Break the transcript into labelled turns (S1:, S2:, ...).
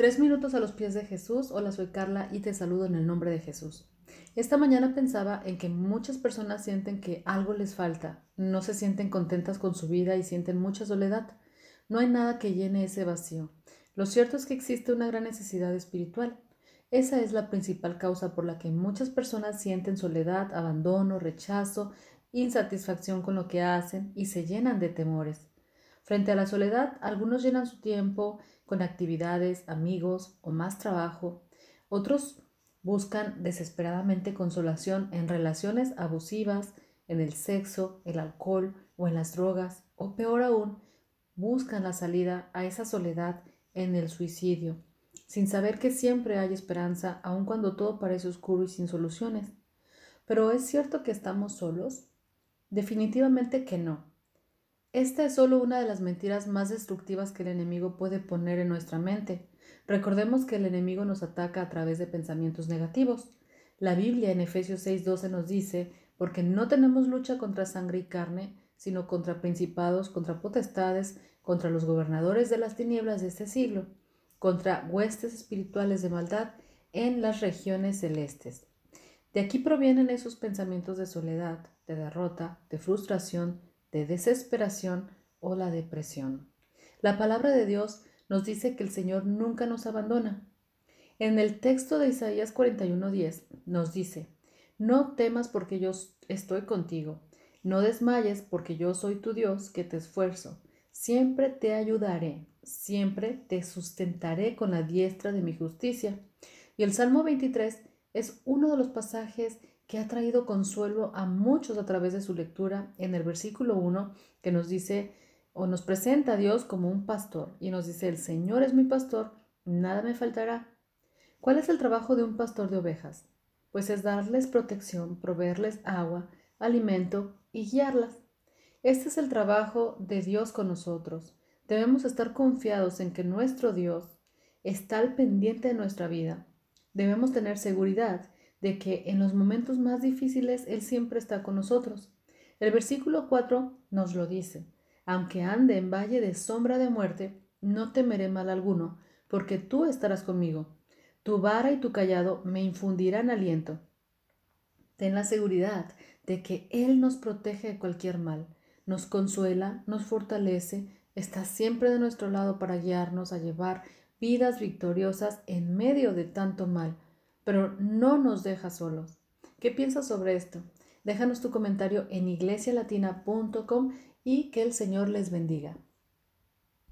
S1: Tres minutos a los pies de Jesús. Hola, soy Carla y te saludo en el nombre de Jesús. Esta mañana pensaba en que muchas personas sienten que algo les falta, no se sienten contentas con su vida y sienten mucha soledad. No hay nada que llene ese vacío. Lo cierto es que existe una gran necesidad espiritual. Esa es la principal causa por la que muchas personas sienten soledad, abandono, rechazo, insatisfacción con lo que hacen y se llenan de temores. Frente a la soledad, algunos llenan su tiempo con actividades, amigos o más trabajo. Otros buscan desesperadamente consolación en relaciones abusivas, en el sexo, el alcohol o en las drogas, o peor aún, buscan la salida a esa soledad en el suicidio, sin saber que siempre hay esperanza, aun cuando todo parece oscuro y sin soluciones. Pero ¿es cierto que estamos solos? Definitivamente que no. Esta es solo una de las mentiras más destructivas que el enemigo puede poner en nuestra mente. Recordemos que el enemigo nos ataca a través de pensamientos negativos. La Biblia en Efesios 6:12 nos dice, porque no tenemos lucha contra sangre y carne, sino contra principados, contra potestades, contra los gobernadores de las tinieblas de este siglo, contra huestes espirituales de maldad en las regiones celestes. De aquí provienen esos pensamientos de soledad, de derrota, de frustración, de desesperación o la depresión. La palabra de Dios nos dice que el Señor nunca nos abandona. En el texto de Isaías 41:10 nos dice, no temas porque yo estoy contigo, no desmayes porque yo soy tu Dios que te esfuerzo, siempre te ayudaré, siempre te sustentaré con la diestra de mi justicia. Y el Salmo 23 es uno de los pasajes que ha traído consuelo a muchos a través de su lectura en el versículo 1 que nos dice o nos presenta a Dios como un pastor y nos dice, el Señor es mi pastor, nada me faltará. ¿Cuál es el trabajo de un pastor de ovejas? Pues es darles protección, proveerles agua, alimento y guiarlas. Este es el trabajo de Dios con nosotros. Debemos estar confiados en que nuestro Dios está al pendiente de nuestra vida. Debemos tener seguridad de que en los momentos más difíciles Él siempre está con nosotros. El versículo 4 nos lo dice, aunque ande en valle de sombra de muerte, no temeré mal alguno, porque tú estarás conmigo. Tu vara y tu callado me infundirán aliento. Ten la seguridad de que Él nos protege de cualquier mal, nos consuela, nos fortalece, está siempre de nuestro lado para guiarnos a llevar vidas victoriosas en medio de tanto mal pero no nos deja solos. ¿Qué piensas sobre esto? Déjanos tu comentario en iglesialatina.com y que el Señor les bendiga.